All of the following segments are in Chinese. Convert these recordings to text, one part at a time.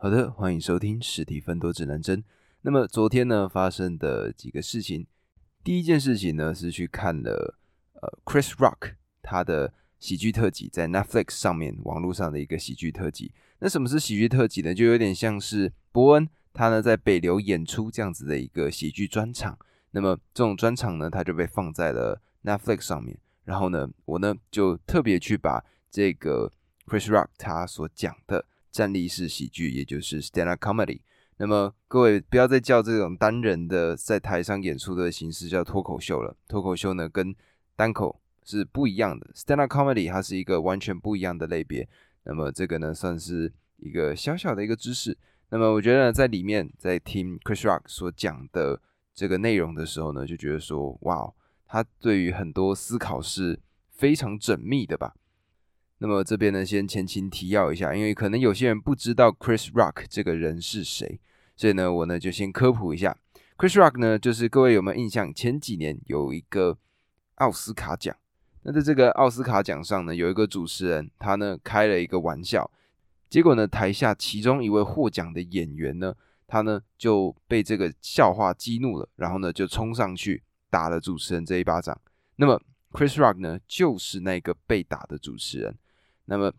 好的，欢迎收听实体分多指南针。那么昨天呢发生的几个事情，第一件事情呢是去看了呃 Chris Rock 他的喜剧特辑，在 Netflix 上面网络上的一个喜剧特辑。那什么是喜剧特辑呢？就有点像是伯恩他呢在北流演出这样子的一个喜剧专场。那么这种专场呢，它就被放在了 Netflix 上面。然后呢，我呢就特别去把这个 Chris Rock 他所讲的。站立式喜剧，也就是 stand up comedy。那么各位不要再叫这种单人的在台上演出的形式叫脱口秀了。脱口秀呢跟单口是不一样的，stand up comedy 它是一个完全不一样的类别。那么这个呢算是一个小小的一个知识。那么我觉得在里面在听 Chris Rock 所讲的这个内容的时候呢，就觉得说哇，他对于很多思考是非常缜密的吧。那么这边呢，先前情提要一下，因为可能有些人不知道 Chris Rock 这个人是谁，所以呢，我呢就先科普一下。Chris Rock 呢，就是各位有没有印象？前几年有一个奥斯卡奖，那在这个奥斯卡奖上呢，有一个主持人，他呢开了一个玩笑，结果呢，台下其中一位获奖的演员呢，他呢就被这个笑话激怒了，然后呢就冲上去打了主持人这一巴掌。那么 Chris Rock 呢，就是那个被打的主持人。那么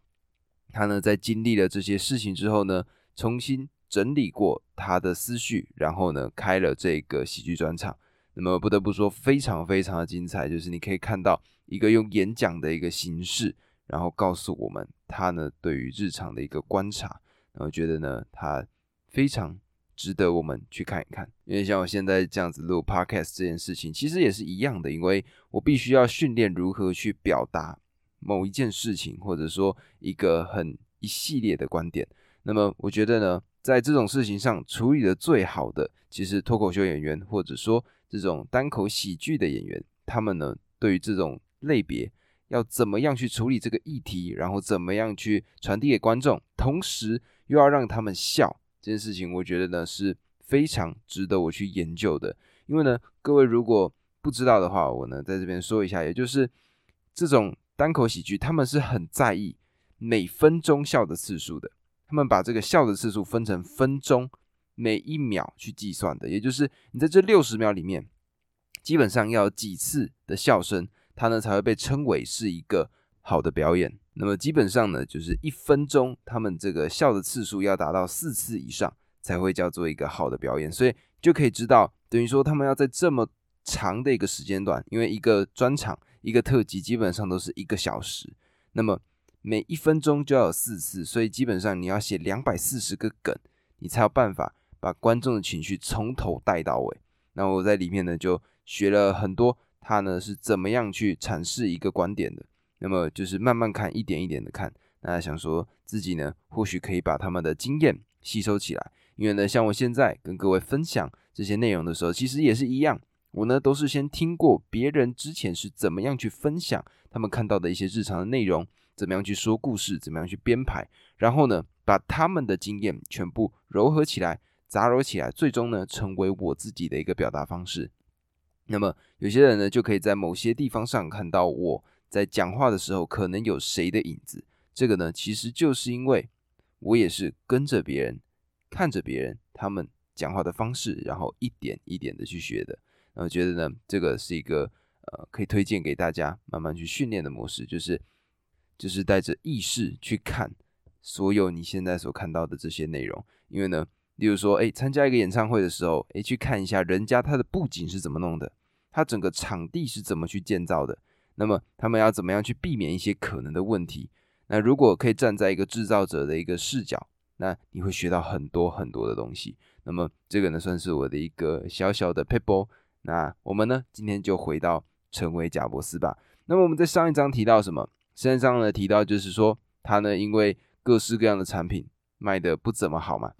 他呢，在经历了这些事情之后呢，重新整理过他的思绪，然后呢，开了这个喜剧专场。那么不得不说，非常非常的精彩，就是你可以看到一个用演讲的一个形式，然后告诉我们他呢对于日常的一个观察。然后觉得呢，他非常值得我们去看一看。因为像我现在这样子录 podcast 这件事情，其实也是一样的，因为我必须要训练如何去表达。某一件事情，或者说一个很一系列的观点，那么我觉得呢，在这种事情上处理的最好的，其实脱口秀演员，或者说这种单口喜剧的演员，他们呢，对于这种类别要怎么样去处理这个议题，然后怎么样去传递给观众，同时又要让他们笑，这件事情，我觉得呢是非常值得我去研究的。因为呢，各位如果不知道的话，我呢在这边说一下，也就是这种。单口喜剧，他们是很在意每分钟笑的次数的。他们把这个笑的次数分成分钟，每一秒去计算的。也就是你在这六十秒里面，基本上要几次的笑声，它呢才会被称为是一个好的表演。那么基本上呢，就是一分钟，他们这个笑的次数要达到四次以上，才会叫做一个好的表演。所以就可以知道，等于说他们要在这么长的一个时间段，因为一个专场。一个特辑基本上都是一个小时，那么每一分钟就要有四次，所以基本上你要写两百四十个梗，你才有办法把观众的情绪从头带到尾。那我在里面呢就学了很多，他呢是怎么样去阐释一个观点的。那么就是慢慢看，一点一点的看。那想说自己呢，或许可以把他们的经验吸收起来，因为呢，像我现在跟各位分享这些内容的时候，其实也是一样。我呢都是先听过别人之前是怎么样去分享他们看到的一些日常的内容，怎么样去说故事，怎么样去编排，然后呢把他们的经验全部糅合起来，杂糅起来，最终呢成为我自己的一个表达方式。那么有些人呢就可以在某些地方上看到我在讲话的时候可能有谁的影子，这个呢其实就是因为我也是跟着别人，看着别人他们讲话的方式，然后一点一点的去学的。我觉得呢，这个是一个呃，可以推荐给大家慢慢去训练的模式，就是就是带着意识去看所有你现在所看到的这些内容。因为呢，例如说，哎，参加一个演唱会的时候，哎，去看一下人家他的布景是怎么弄的，他整个场地是怎么去建造的，那么他们要怎么样去避免一些可能的问题？那如果可以站在一个制造者的一个视角，那你会学到很多很多的东西。那么这个呢，算是我的一个小小的 paper。那我们呢？今天就回到成为贾伯斯吧。那么我们在上一章提到什么？上一章呢提到就是说，他呢因为各式各样的产品卖的不怎么好嘛，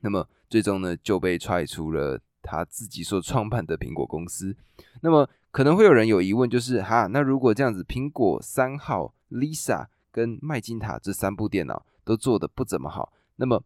那么最终呢就被踹出了他自己所创办的苹果公司。那么可能会有人有疑问，就是哈，那如果这样子，苹果三号、Lisa 跟麦金塔这三部电脑都做的不怎么好，那么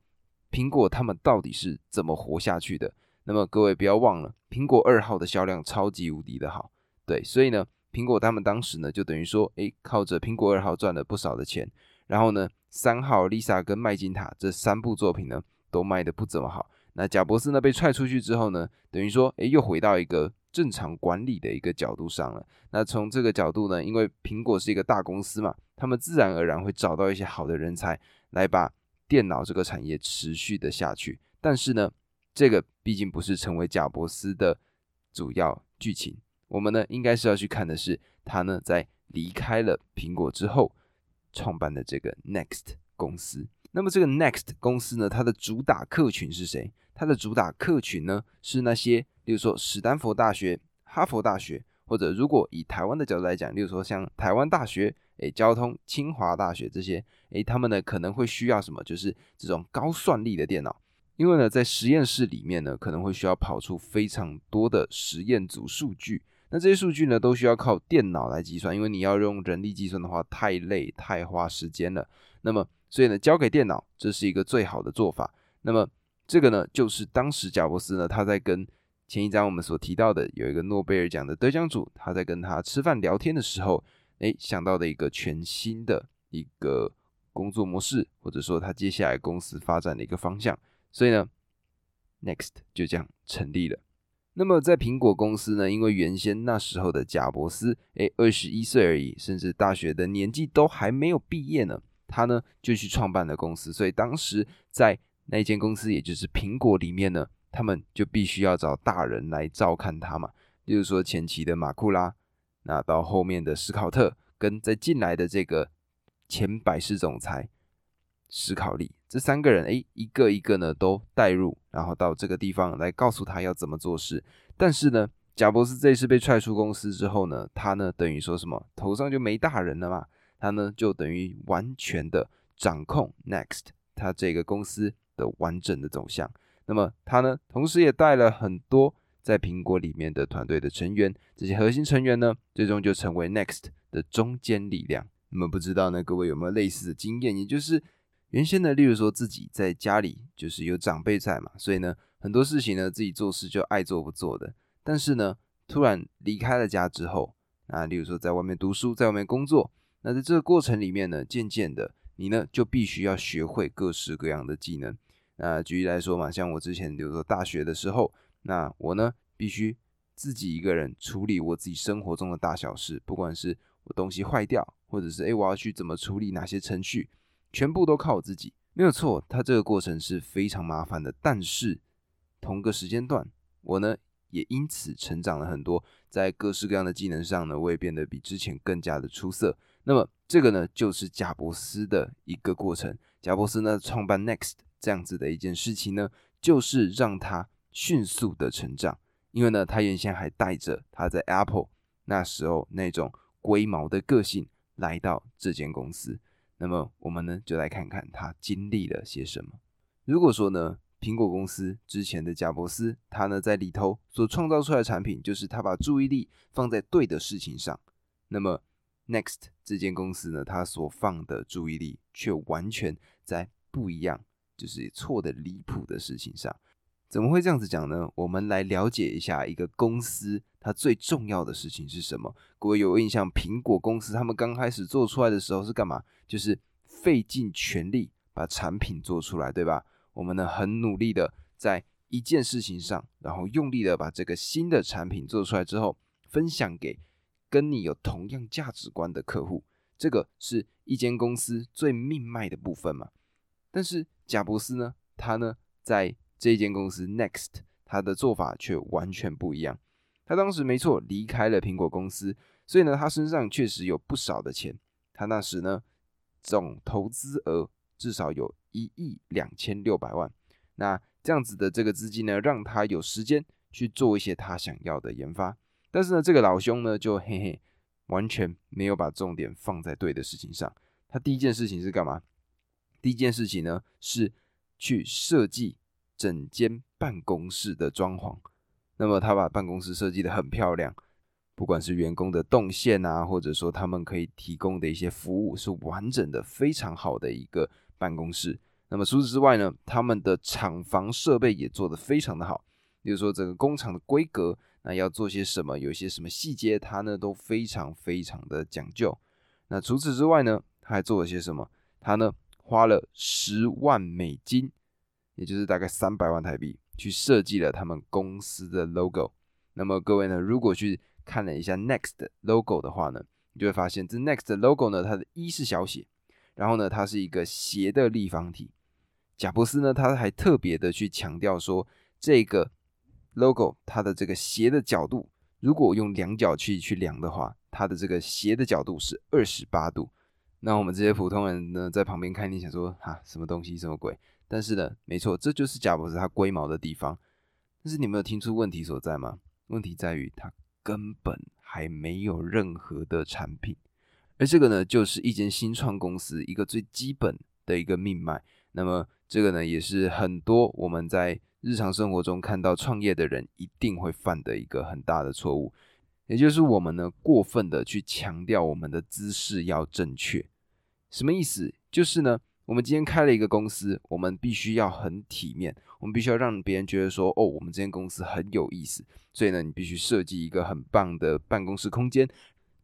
苹果他们到底是怎么活下去的？那么各位不要忘了，苹果二号的销量超级无敌的好，对，所以呢，苹果他们当时呢就等于说，诶，靠着苹果二号赚了不少的钱，然后呢，三号、Lisa 跟麦金塔这三部作品呢，都卖的不怎么好。那贾伯斯呢被踹出去之后呢，等于说，诶，又回到一个正常管理的一个角度上了。那从这个角度呢，因为苹果是一个大公司嘛，他们自然而然会找到一些好的人才来把电脑这个产业持续的下去。但是呢，这个毕竟不是成为贾伯斯的主要剧情。我们呢，应该是要去看的是他呢在离开了苹果之后。创办的这个 Next 公司，那么这个 Next 公司呢，它的主打客群是谁？它的主打客群呢，是那些，例如说史丹佛大学、哈佛大学，或者如果以台湾的角度来讲，例如说像台湾大学、诶交通、清华大学这些，诶他们呢可能会需要什么？就是这种高算力的电脑，因为呢在实验室里面呢，可能会需要跑出非常多的实验组数据。那这些数据呢，都需要靠电脑来计算，因为你要用人力计算的话，太累、太花时间了。那么，所以呢，交给电脑，这是一个最好的做法。那么，这个呢，就是当时贾伯斯呢，他在跟前一章我们所提到的有一个诺贝尔奖的得奖主，他在跟他吃饭聊天的时候，哎，想到的一个全新的一个工作模式，或者说他接下来公司发展的一个方向。所以呢，Next 就这样成立了。那么在苹果公司呢，因为原先那时候的贾伯斯，诶二十一岁而已，甚至大学的年纪都还没有毕业呢，他呢就去创办了公司。所以当时在那间公司，也就是苹果里面呢，他们就必须要找大人来照看他嘛。例如说前期的马库拉，那到后面的史考特，跟再进来的这个前百事总裁。史考利这三个人，哎，一个一个呢都带入，然后到这个地方来告诉他要怎么做事。但是呢，贾伯斯这次被踹出公司之后呢，他呢等于说什么头上就没大人了嘛，他呢就等于完全的掌控 Next 他这个公司的完整的走向。那么他呢，同时也带了很多在苹果里面的团队的成员，这些核心成员呢，最终就成为 Next 的中坚力量。那么不知道呢，各位有没有类似的经验，也就是。原先呢，例如说自己在家里就是有长辈在嘛，所以呢，很多事情呢自己做事就爱做不做的。但是呢，突然离开了家之后，啊例如说在外面读书，在外面工作，那在这个过程里面呢，渐渐的你呢就必须要学会各式各样的技能。那举例来说嘛，像我之前比如说大学的时候，那我呢必须自己一个人处理我自己生活中的大小事，不管是我东西坏掉，或者是诶我要去怎么处理哪些程序。全部都靠我自己，没有错。它这个过程是非常麻烦的，但是同个时间段，我呢也因此成长了很多，在各式各样的技能上呢，我也变得比之前更加的出色。那么这个呢，就是贾伯斯的一个过程。贾伯斯呢创办 Next 这样子的一件事情呢，就是让他迅速的成长，因为呢，他原先还带着他在 Apple 那时候那种龟毛的个性来到这间公司。那么我们呢，就来看看他经历了些什么。如果说呢，苹果公司之前的贾伯斯，他呢在里头所创造出来产品，就是他把注意力放在对的事情上。那么 Next 这间公司呢，他所放的注意力却完全在不一样，就是错的离谱的事情上。怎么会这样子讲呢？我们来了解一下一个公司它最重要的事情是什么。各位有印象，苹果公司他们刚开始做出来的时候是干嘛？就是费尽全力把产品做出来，对吧？我们呢很努力的在一件事情上，然后用力的把这个新的产品做出来之后，分享给跟你有同样价值观的客户。这个是一间公司最命脉的部分嘛。但是贾伯斯呢，他呢在这间公司 Next，他的做法却完全不一样。他当时没错离开了苹果公司，所以呢，他身上确实有不少的钱。他那时呢，总投资额至少有一亿两千六百万。那这样子的这个资金呢，让他有时间去做一些他想要的研发。但是呢，这个老兄呢，就嘿嘿，完全没有把重点放在对的事情上。他第一件事情是干嘛？第一件事情呢，是去设计。整间办公室的装潢，那么他把办公室设计的很漂亮，不管是员工的动线啊，或者说他们可以提供的一些服务是完整的，非常好的一个办公室。那么除此之外呢，他们的厂房设备也做得非常的好，比如说整个工厂的规格，那要做些什么，有些什么细节，他呢都非常非常的讲究。那除此之外呢，他还做了些什么？他呢？花了十万美金，也就是大概三百万台币，去设计了他们公司的 logo。那么各位呢，如果去看了一下 Next logo 的话呢，你就会发现这 Next logo 呢，它的一是小写，然后呢，它是一个斜的立方体。贾伯斯呢，他还特别的去强调说，这个 logo 它的这个斜的角度，如果用量角去去量的话，它的这个斜的角度是二十八度。那我们这些普通人呢，在旁边看，你想说哈，什么东西，什么鬼？但是呢，没错，这就是贾博士他龟毛的地方。但是你没有听出问题所在吗？问题在于他根本还没有任何的产品，而这个呢，就是一间新创公司一个最基本的一个命脉。那么这个呢，也是很多我们在日常生活中看到创业的人一定会犯的一个很大的错误，也就是我们呢过分的去强调我们的姿势要正确。什么意思？就是呢，我们今天开了一个公司，我们必须要很体面，我们必须要让别人觉得说，哦，我们这间公司很有意思。所以呢，你必须设计一个很棒的办公室空间，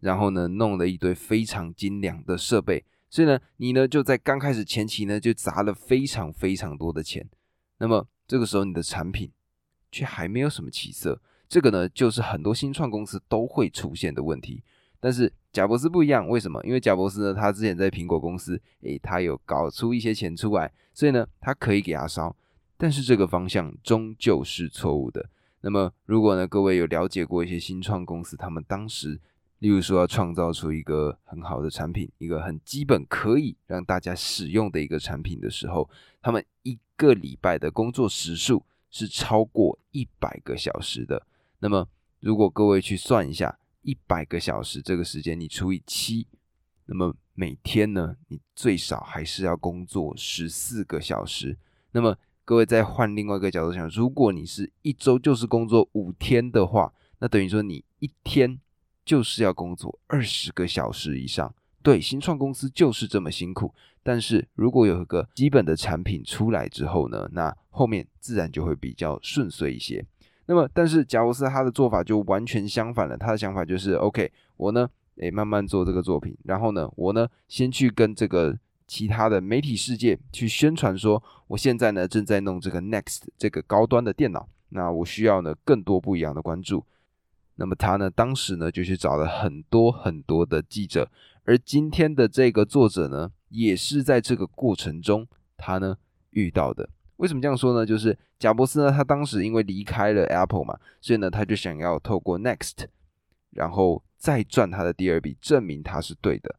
然后呢，弄了一堆非常精良的设备。所以呢，你呢就在刚开始前期呢就砸了非常非常多的钱。那么这个时候，你的产品却还没有什么起色。这个呢，就是很多新创公司都会出现的问题。但是贾博士不一样，为什么？因为贾博士呢，他之前在苹果公司，诶，他有搞出一些钱出来，所以呢，他可以给他烧。但是这个方向终究是错误的。那么，如果呢，各位有了解过一些新创公司，他们当时，例如说要创造出一个很好的产品，一个很基本可以让大家使用的一个产品的时候，他们一个礼拜的工作时数是超过一百个小时的。那么，如果各位去算一下。一百个小时这个时间你除以七，那么每天呢，你最少还是要工作十四个小时。那么各位再换另外一个角度想，如果你是一周就是工作五天的话，那等于说你一天就是要工作二十个小时以上。对，新创公司就是这么辛苦。但是如果有一个基本的产品出来之后呢，那后面自然就会比较顺遂一些。那么，但是贾伯斯他的做法就完全相反了。他的想法就是，OK，我呢，诶，慢慢做这个作品，然后呢，我呢，先去跟这个其他的媒体世界去宣传说，我现在呢正在弄这个 Next 这个高端的电脑，那我需要呢更多不一样的关注。那么他呢，当时呢就去找了很多很多的记者，而今天的这个作者呢，也是在这个过程中他呢遇到的。为什么这样说呢？就是贾伯斯呢，他当时因为离开了 Apple 嘛，所以呢，他就想要透过 Next，然后再赚他的第二笔，证明他是对的。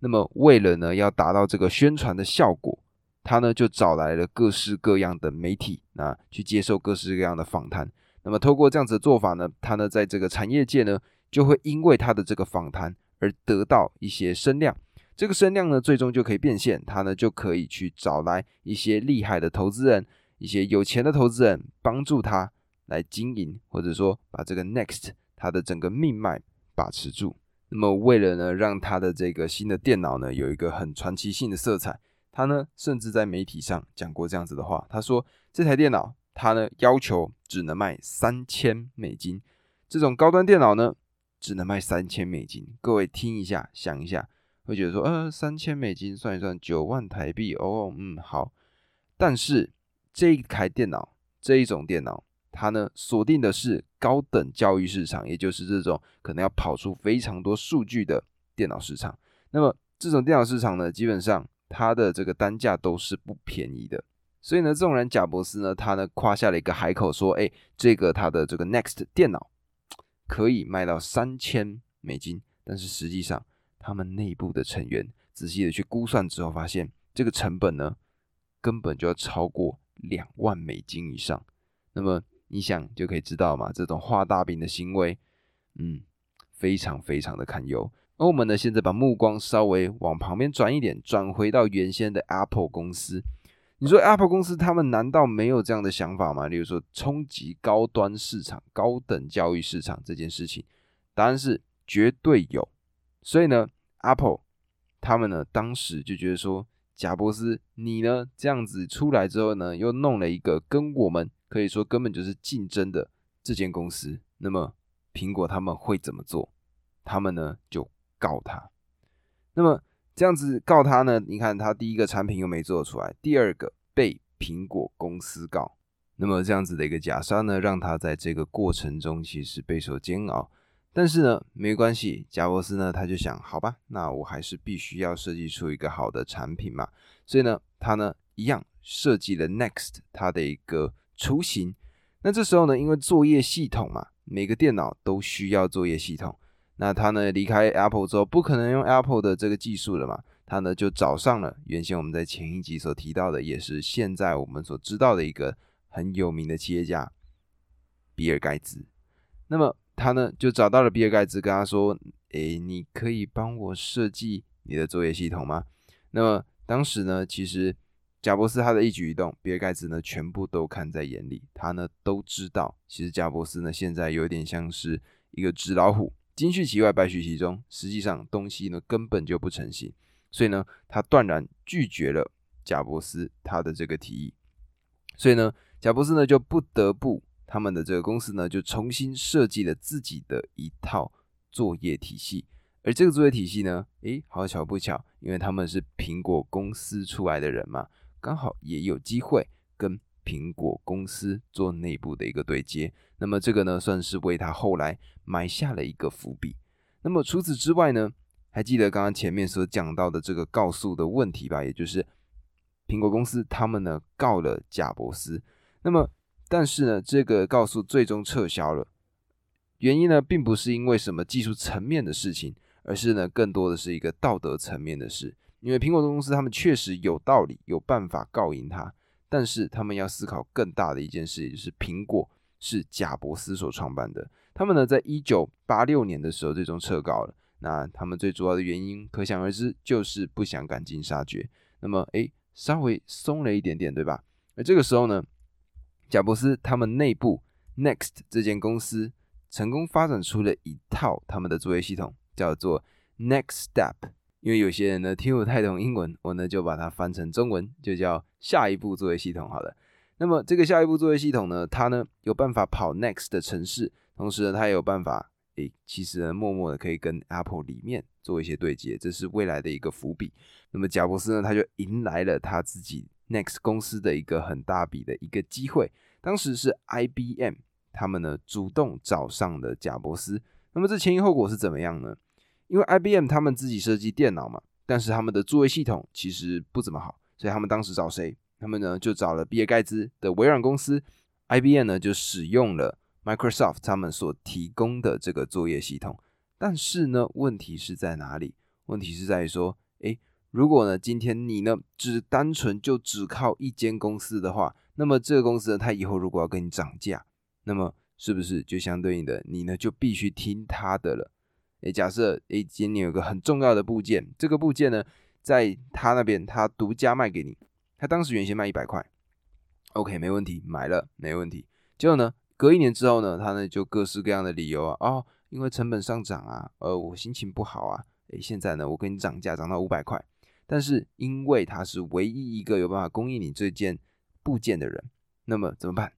那么为了呢，要达到这个宣传的效果，他呢就找来了各式各样的媒体，那去接受各式各样的访谈。那么透过这样子的做法呢，他呢在这个产业界呢，就会因为他的这个访谈而得到一些声量。这个声量呢，最终就可以变现，他呢就可以去找来一些厉害的投资人，一些有钱的投资人，帮助他来经营，或者说把这个 Next 它的整个命脉把持住。那么为了呢，让他的这个新的电脑呢有一个很传奇性的色彩，他呢甚至在媒体上讲过这样子的话，他说这台电脑他呢要求只能卖三千美金，这种高端电脑呢只能卖三千美金。各位听一下，想一下。会觉得说，呃，三千美金算一算，九万台币哦，嗯，好。但是这一台电脑，这一种电脑，它呢锁定的是高等教育市场，也就是这种可能要跑出非常多数据的电脑市场。那么这种电脑市场呢，基本上它的这个单价都是不便宜的。所以呢，纵然贾伯斯呢，他呢夸下了一个海口，说，哎，这个他的这个 Next 电脑可以卖到三千美金，但是实际上。他们内部的成员仔细的去估算之后，发现这个成本呢，根本就要超过两万美金以上。那么你想就可以知道嘛，这种画大饼的行为，嗯，非常非常的堪忧。而我们呢，现在把目光稍微往旁边转一点，转回到原先的 Apple 公司。你说 Apple 公司他们难道没有这样的想法吗？例如说冲击高端市场、高等教育市场这件事情，答案是绝对有。所以呢，Apple 他们呢，当时就觉得说，贾伯斯，你呢这样子出来之后呢，又弄了一个跟我们可以说根本就是竞争的这间公司，那么苹果他们会怎么做？他们呢就告他。那么这样子告他呢？你看他第一个产品又没做出来，第二个被苹果公司告。那么这样子的一个假杀呢，让他在这个过程中其实备受煎熬。但是呢，没关系，贾伯斯呢他就想，好吧，那我还是必须要设计出一个好的产品嘛。所以呢，他呢一样设计了 Next 它的一个雏形。那这时候呢，因为作业系统嘛，每个电脑都需要作业系统。那他呢离开 Apple 之后，不可能用 Apple 的这个技术了嘛？他呢就找上了原先我们在前一集所提到的，也是现在我们所知道的一个很有名的企业家比尔盖茨。那么他呢就找到了比尔盖茨，跟他说：“诶，你可以帮我设计你的作业系统吗？”那么当时呢，其实贾伯斯他的一举一动，比尔盖茨呢全部都看在眼里，他呢都知道，其实贾伯斯呢现在有点像是一个纸老虎。金絮其外，败絮其中。实际上，东西呢根本就不成型，所以呢，他断然拒绝了贾伯斯他的这个提议。所以呢，贾伯斯呢就不得不他们的这个公司呢就重新设计了自己的一套作业体系。而这个作业体系呢，诶，好巧不巧，因为他们是苹果公司出来的人嘛，刚好也有机会跟。苹果公司做内部的一个对接，那么这个呢，算是为他后来埋下了一个伏笔。那么除此之外呢，还记得刚刚前面所讲到的这个告诉的问题吧？也就是苹果公司他们呢告了贾伯斯，那么但是呢，这个告诉最终撤销了，原因呢，并不是因为什么技术层面的事情，而是呢，更多的是一个道德层面的事。因为苹果公司他们确实有道理，有办法告赢他。但是他们要思考更大的一件事，就是苹果是贾伯斯所创办的。他们呢，在一九八六年的时候最终撤稿了。那他们最主要的原因可想而知，就是不想赶尽杀绝。那么，诶，稍微松了一点点，对吧？而这个时候呢，贾伯斯他们内部 Next 这间公司成功发展出了一套他们的作业系统，叫做 Next Step。因为有些人呢听不太懂英文，我呢就把它翻成中文，就叫下一步作业系统。好了，那么这个下一步作业系统呢，它呢有办法跑 Next 的城市，同时呢它也有办法，诶，其实呢默默的可以跟 Apple 里面做一些对接，这是未来的一个伏笔。那么贾伯斯呢他就迎来了他自己 Next 公司的一个很大笔的一个机会，当时是 IBM 他们呢主动找上了贾伯斯。那么这前因后果是怎么样呢？因为 IBM 他们自己设计电脑嘛，但是他们的作业系统其实不怎么好，所以他们当时找谁？他们呢就找了比尔盖茨的微软公司，IBM 呢就使用了 Microsoft 他们所提供的这个作业系统。但是呢，问题是在哪里？问题是在于说，诶，如果呢今天你呢只单纯就只靠一间公司的话，那么这个公司呢，它以后如果要跟你涨价，那么是不是就相对应的你呢就必须听它的了？诶，假设诶，今天有个很重要的部件，这个部件呢，在他那边他独家卖给你，他当时原先卖一百块，OK，没问题，买了没问题。结果呢，隔一年之后呢，他呢就各式各样的理由啊，哦，因为成本上涨啊，呃，我心情不好啊，诶，现在呢，我给你涨价，涨到五百块，但是因为他是唯一一个有办法供应你这件部件的人，那么怎么办？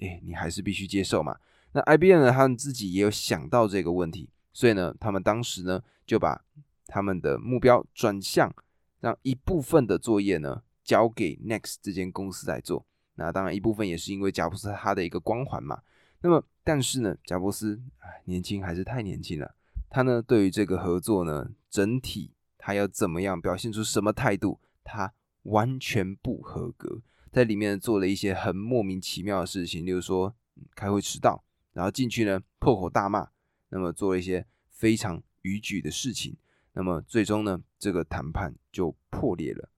诶，你还是必须接受嘛。那 IBM 呢，他们自己也有想到这个问题。所以呢，他们当时呢就把他们的目标转向，让一部分的作业呢交给 Next 这间公司来做。那当然一部分也是因为贾布斯他的一个光环嘛。那么，但是呢，贾布斯年轻还是太年轻了。他呢对于这个合作呢整体他要怎么样表现出什么态度，他完全不合格，在里面做了一些很莫名其妙的事情，例如说开会迟到，然后进去呢破口大骂。那么做了一些非常逾矩的事情，那么最终呢，这个谈判就破裂了。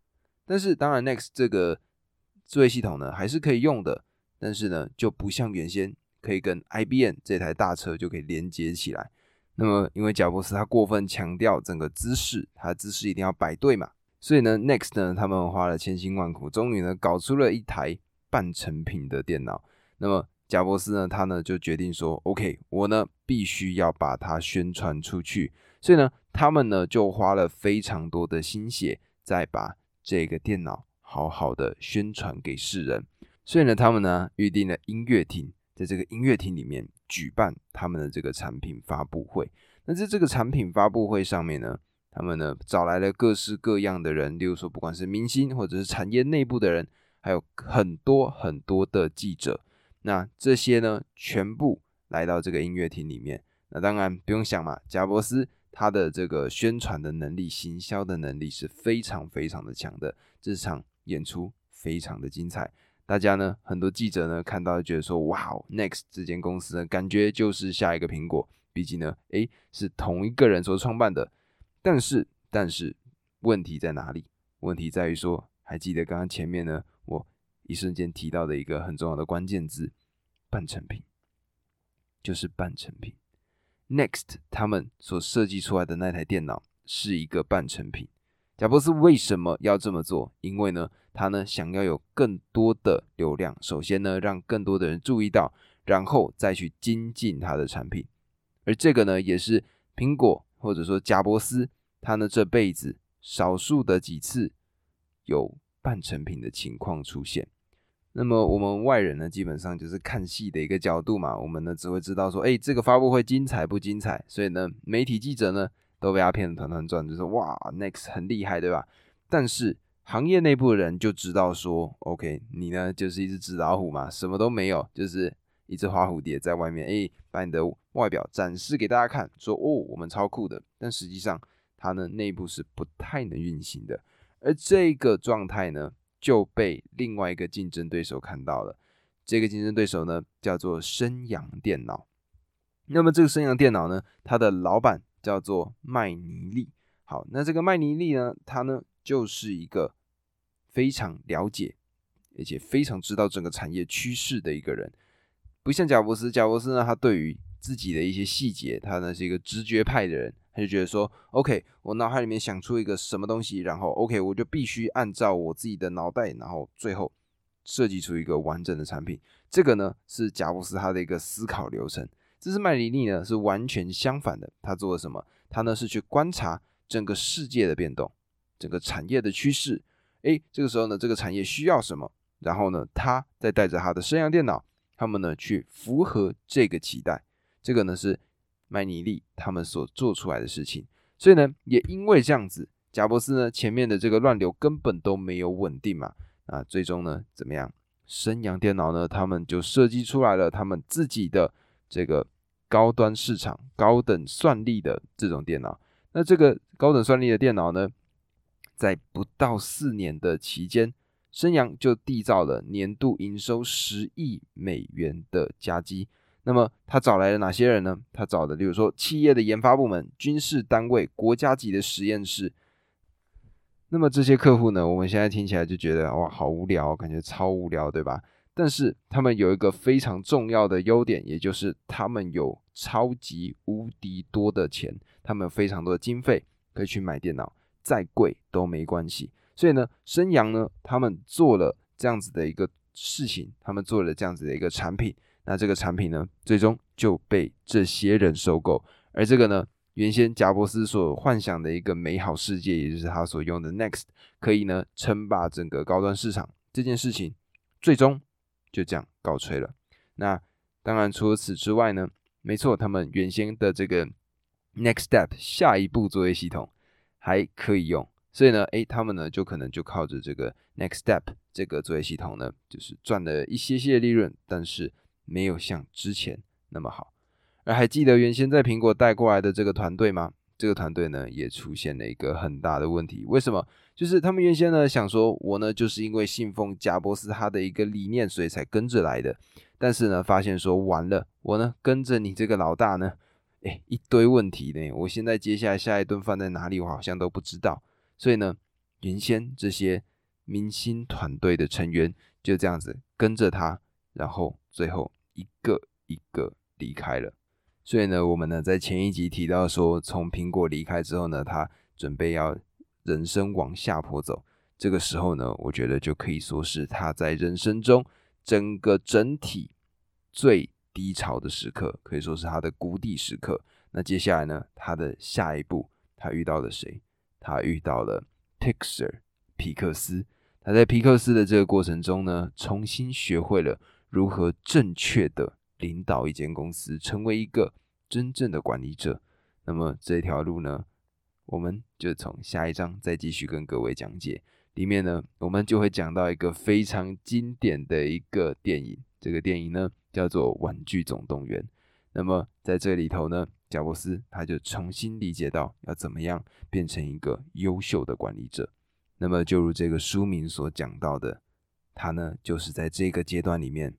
但是当然，Next 这个作业系统呢还是可以用的，但是呢就不像原先可以跟 IBM 这台大车就可以连接起来。那么因为贾伯斯他过分强调整个姿势，他的姿势一定要摆对嘛，所以呢，Next 呢他们花了千辛万苦，终于呢搞出了一台半成品的电脑。那么贾伯斯呢，他呢就决定说，OK，我呢必须要把它宣传出去，所以呢，他们呢就花了非常多的心血，在把这个电脑好好的宣传给世人。所以呢，他们呢预定了音乐厅，在这个音乐厅里面举办他们的这个产品发布会。那在这个产品发布会上面呢，他们呢找来了各式各样的人，例如说不管是明星或者是产业内部的人，还有很多很多的记者。那这些呢全部来到这个音乐厅里面。那当然不用想嘛，贾伯斯他的这个宣传的能力、行销的能力是非常非常的强的。这场演出非常的精彩，大家呢很多记者呢看到觉得说，哇，Next 这间公司呢感觉就是下一个苹果，毕竟呢，诶是同一个人所创办的。但是，但是问题在哪里？问题在于说，还记得刚刚前面呢，我一瞬间提到的一个很重要的关键字——半成品，就是半成品。Next，他们所设计出来的那台电脑是一个半成品。贾伯斯为什么要这么做？因为呢，他呢想要有更多的流量，首先呢让更多的人注意到，然后再去精进他的产品。而这个呢，也是苹果或者说贾伯斯他呢这辈子少数的几次有半成品的情况出现。那么我们外人呢，基本上就是看戏的一个角度嘛。我们呢只会知道说，哎，这个发布会精彩不精彩？所以呢，媒体记者呢都被他骗得团团转，就说哇，Next 很厉害，对吧？但是行业内部的人就知道说，OK，你呢就是一只纸老虎嘛，什么都没有，就是一只花蝴蝶在外面，哎，把你的外表展示给大家看，说哦，我们超酷的。但实际上，它呢内部是不太能运行的，而这个状态呢。就被另外一个竞争对手看到了。这个竞争对手呢，叫做升阳电脑。那么这个升阳电脑呢，它的老板叫做麦尼利。好，那这个麦尼利呢，他呢就是一个非常了解，而且非常知道整个产业趋势的一个人。不像贾伯斯，贾伯斯呢，他对于自己的一些细节，他呢是一个直觉派的人。他就觉得说，OK，我脑海里面想出一个什么东西，然后 OK，我就必须按照我自己的脑袋，然后最后设计出一个完整的产品。这个呢是贾布斯他的一个思考流程。这是麦尼利呢是完全相反的。他做了什么？他呢是去观察整个世界的变动，整个产业的趋势。诶，这个时候呢，这个产业需要什么？然后呢，他再带着他的升阳电脑，他们呢去符合这个期待。这个呢是。麦尼利他们所做出来的事情，所以呢，也因为这样子，贾伯斯呢前面的这个乱流根本都没有稳定嘛，啊，最终呢怎么样？升阳电脑呢，他们就设计出来了他们自己的这个高端市场、高等算力的这种电脑。那这个高等算力的电脑呢，在不到四年的期间，升阳就缔造了年度营收十亿美元的加机。那么他找来了哪些人呢？他找的，例如说企业的研发部门、军事单位、国家级的实验室。那么这些客户呢，我们现在听起来就觉得哇，好无聊，感觉超无聊，对吧？但是他们有一个非常重要的优点，也就是他们有超级无敌多的钱，他们有非常多的经费可以去买电脑，再贵都没关系。所以呢，升阳呢，他们做了这样子的一个事情，他们做了这样子的一个产品。那这个产品呢，最终就被这些人收购。而这个呢，原先贾伯斯所幻想的一个美好世界，也就是他所用的 Next，可以呢称霸整个高端市场这件事情，最终就这样告吹了。那当然，除此之外呢，没错，他们原先的这个 Next Step 下一步作业系统还可以用，所以呢，诶，他们呢就可能就靠着这个 Next Step 这个作业系统呢，就是赚了一些些利润，但是。没有像之前那么好，而还记得原先在苹果带过来的这个团队吗？这个团队呢也出现了一个很大的问题。为什么？就是他们原先呢想说，我呢就是因为信奉贾伯斯他的一个理念，所以才跟着来的。但是呢，发现说完了，我呢跟着你这个老大呢，哎，一堆问题呢。我现在接下来下一顿饭在哪里，我好像都不知道。所以呢，原先这些明星团队的成员就这样子跟着他，然后最后。一个一个离开了，所以呢，我们呢在前一集提到说，从苹果离开之后呢，他准备要人生往下坡走。这个时候呢，我觉得就可以说是他在人生中整个整体最低潮的时刻，可以说是他的谷底时刻。那接下来呢，他的下一步，他遇到了谁？他遇到了 Pixar 皮克斯。他在皮克斯的这个过程中呢，重新学会了。如何正确的领导一间公司，成为一个真正的管理者？那么这条路呢，我们就从下一章再继续跟各位讲解。里面呢，我们就会讲到一个非常经典的一个电影，这个电影呢叫做《玩具总动员》。那么在这里头呢，贾伯斯他就重新理解到要怎么样变成一个优秀的管理者。那么就如这个书名所讲到的，他呢就是在这个阶段里面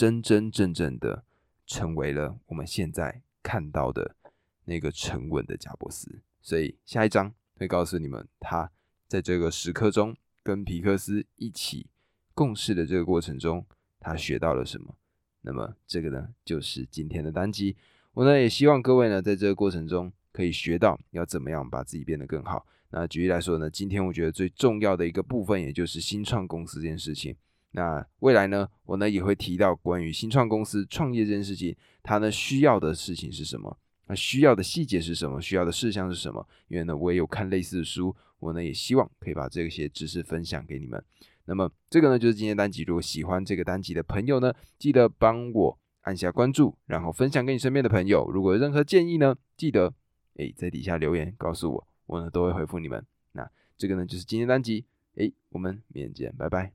真真正正的成为了我们现在看到的那个沉稳的贾伯斯。所以下一章会告诉你们他。在这个时刻中，跟皮克斯一起共事的这个过程中，他学到了什么？那么这个呢，就是今天的单集。我呢也希望各位呢，在这个过程中可以学到要怎么样把自己变得更好。那举例来说呢，今天我觉得最重要的一个部分，也就是新创公司这件事情。那未来呢，我呢也会提到关于新创公司创业这件事情，它呢需要的事情是什么？那需要的细节是什么？需要的事项是什么？因为呢，我也有看类似的书。我呢也希望可以把这些知识分享给你们。那么这个呢就是今天单集。如果喜欢这个单集的朋友呢，记得帮我按下关注，然后分享给你身边的朋友。如果有任何建议呢，记得诶在底下留言告诉我，我呢都会回复你们。那这个呢就是今天单集，诶，我们明天见，拜拜。